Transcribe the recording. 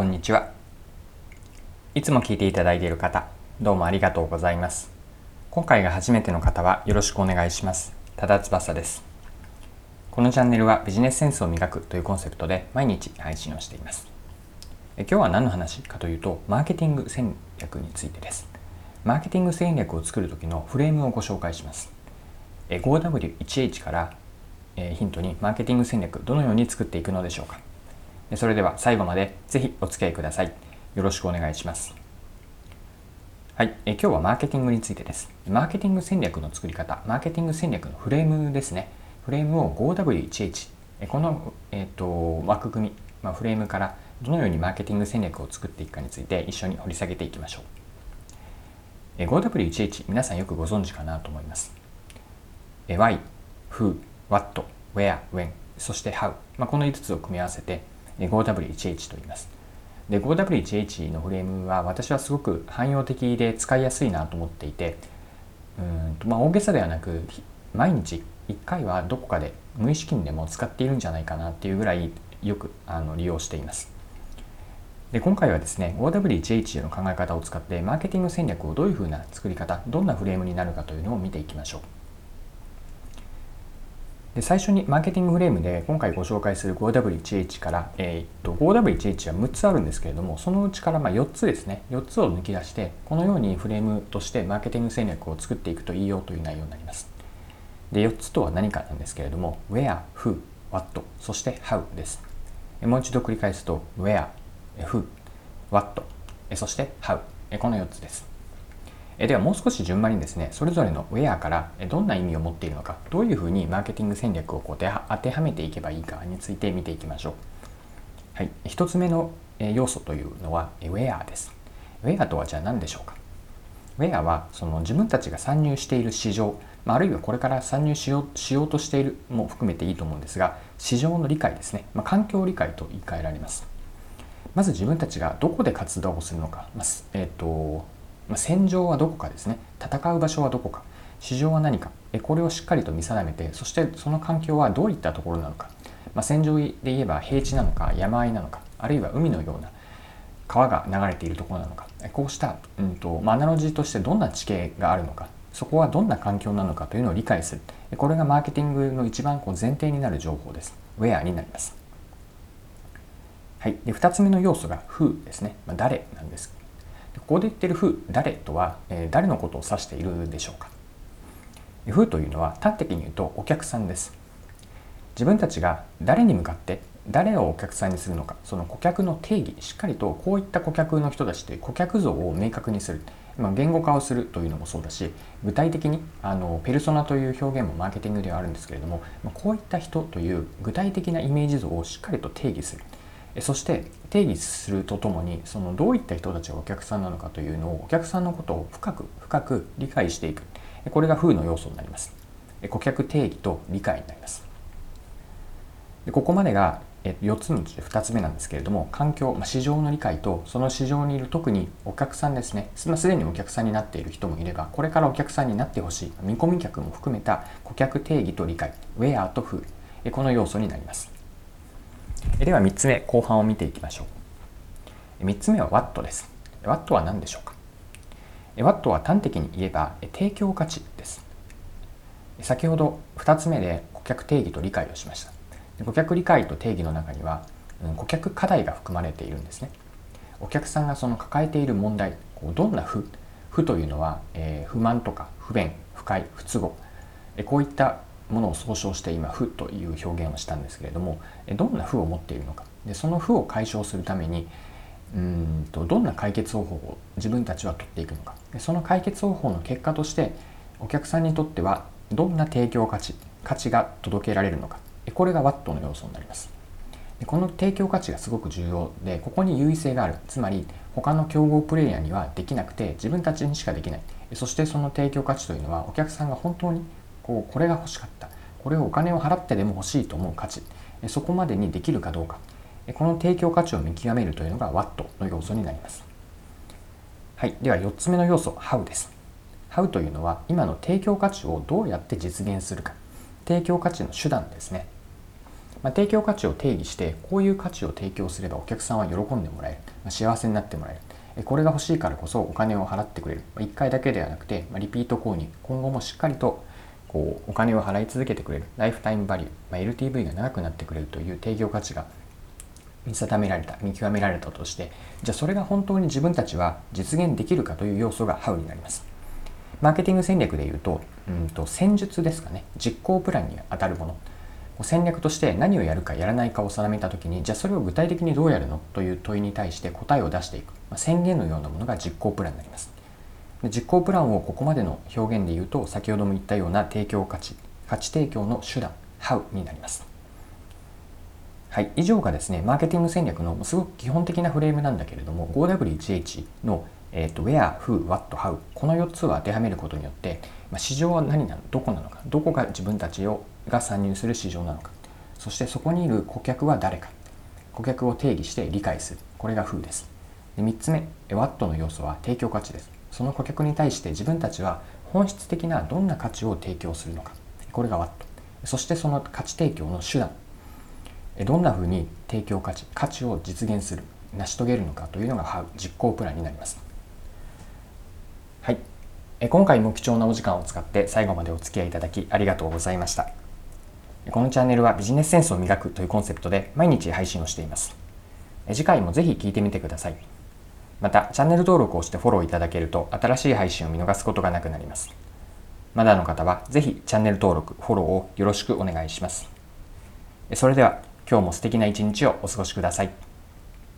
こんにちは。いつも聞いていただいている方、どうもありがとうございます。今回が初めての方はよろしくお願いします。ただ翼です。このチャンネルはビジネスセンスを磨くというコンセプトで毎日配信をしています。え今日は何の話かというと、マーケティング戦略についてです。マーケティング戦略を作る時のフレームをご紹介します。5W1H からヒントにマーケティング戦略どのように作っていくのでしょうか。それでは最後までぜひお付き合いください。よろしくお願いします。はい、え今日はマーケティングについてです。マーケティング戦略の作り方、マーケティング戦略のフレームですね。フレームを 5W1H、この、えーと、枠組み、まあ、フレームからどのようにマーケティング戦略を作っていくかについて一緒に掘り下げていきましょう。5W1H、皆さんよくご存知かなと思います。Why、Who、What、Where、When、そして How、まあ、この5つを組み合わせて 5W1H と言います。で 5W1H のフレームは私はすごく汎用的で使いやすいなと思っていてうんと、まあ、大げさではなく毎日1回はどこかで無意識にでも使っているんじゃないかなっていうぐらいよくあの利用しています。で今回はですね 5W1H の考え方を使ってマーケティング戦略をどういうふうな作り方どんなフレームになるかというのを見ていきましょう。で最初にマーケティングフレームで今回ご紹介する 5W1H から、えー、と 5W1H は6つあるんですけれどもそのうちからま4つですね。4つを抜き出してこのようにフレームとしてマーケティング戦略を作っていくといいよという内容になります。で4つとは何かなんですけれども Where, Who, What そして How です。もう一度繰り返すと Where, Who, What そして How この4つです。ではもう少し順番にですねそれぞれのウェアからどんな意味を持っているのかどういうふうにマーケティング戦略をこう当てはめていけばいいかについて見ていきましょう、はい、1つ目の要素というのはウェアです。ウェアとはじゃあ何でしょうか？ウェアはその自分たちが参入している市場あるいはこれから参入しようしようとしているも含めていいと思うんですが市場の理解ですね、まあ、環境理解と言い換えられます。まず自分たちがどこで活動をするのか、まあ、えっ、ー、とまあ、戦場はどこかですね。戦う場所はどこか。市場は何か。これをしっかりと見定めてそしてその環境はどういったところなのか、まあ、戦場で言えば平地なのか山あいなのかあるいは海のような川が流れているところなのか。こうした、うんとまあ、アナロジーとしてどんな地形があるのか。そこはどんな環境なのかというのを理解する。これがマーケティングの一番こう前提になる情報です。ウェアになります。はい、で2つ目の要素が Who ですね、まあ、誰なんです。ここで言ってる who 誰とは、え誰のことを指しているでしょうか。who というのは端的に言うとお客さんです。自分たちが誰に向かって誰をお客さんにするのかその顧客の定義しっかりとこういった顧客の人たちという顧客像を明確にする、まあ、言語化をするというのもそうだし具体的にあのペルソナという表現もマーケティングではあるんですけれども、まあ、こういった人という具体的なイメージ像をしっかりと定義する。そして定義するとともにそのどういった人たちがお客さんなのかというのをお客さんのことを深く深く理解していく。これが風の要素になります。顧客定義と理解になります。でここまでが4つのうち2つ目なんですけれども環境、市場の理解とその市場にいる特にお客さんですね。すでにお客さんになっている人もいればこれからお客さんになってほしい。見込み客も含めた顧客定義と理解。ウェアと風。この要素になります。では3つ目後半を見ていきましょう。3つ目は Watt です。Watt は何でしょうか ?Watt は端的に言えば提供価値です。先ほど2つ目で顧客定義と理解をしました。顧客理解と定義の中には顧客課題が含まれているんですね。お客さんがその抱えている問題どんな負？負というのは、え、不満とか不便不快不都合。こういったものを総称して今負という表現をしたんですけれどもどんな負を持っているのか。でその負を解消するためにうんとどんな解決方法を自分たちは取っていくのか。でその解決方法の結果としてお客さんにとってはどんな提供価値価値が届けられるのか。これがワットの要素になります。でこの提供価値がすごく重要でここに優位性がある。つまり他の競合プレイヤーにはできなくて自分たちにしかできない。そしてその提供価値というのはお客さんが本当にこうこれが欲しかった。これをお金を払ってでも欲しいと思う価値。そこまでにできるかどうか。この提供価値を見極めるというのが WAT の要素になります。はい。では4つ目の要素 How です。How というのは今の提供価値をどうやって実現するか。提供価値の手段ですね。まあ、提供価値を定義してこういう価値を提供すればお客さんは喜んでもらえる、まあ、幸せになってもらえる。これが欲しいからこそお金を払ってくれる。1回だけではなくて、ま、リピート購入。今後もしっかりとこうお金を払い続けてくれるライフタイムバリュー、まあ、LTV が長くなってくれるという提供価値が見定められた見極められたとしてじゃあそれが本当に自分たちは実現できるかという要素が How になります。マーケティング戦略でいうとうんと戦術ですかね。実行プランに当たるもの。戦略として何をやるかやらないかを定めた時にじゃあそれを具体的にどうやるの？という問いに対して答えを出していく、まあ、宣言のようなものが実行プランになります。実行プランをここまでの表現で言うと先ほども言ったような提供価値価値提供の手段 How になりますはい、以上がですね、マーケティング戦略のすごく基本的なフレームなんだけれども、5W1H の、えーと、Where、Who、What、How、この4つを当てはめることによって、まあ、市場は何なのどこなのか、どこが自分たちをが参入する市場なのか、そしてそこにいる顧客は誰か、顧客を定義して理解する。これが Who です。で3つ目、What の要素は提供価値です。その顧客に対して自分たちは本質的などんな価値を提供するのか。これが What。そしてその価値提供の手段、どんなふうに提供価値価値を実現する成し遂げるのかというのが実行プランになります。はい。今回も貴重なお時間を使って最後までお付き合いいただきありがとうございました。このチャンネルはビジネスセンスを磨くというコンセプトで毎日配信をしています。次回もぜひ聞いてみてください。またチャンネル登録をしてフォローいただけると新しい配信を見逃すことがなくなりますまだの方はぜひチャンネル登録フォローをよろしくお願いしますそれでは今日も素敵な一日をお過ごしください。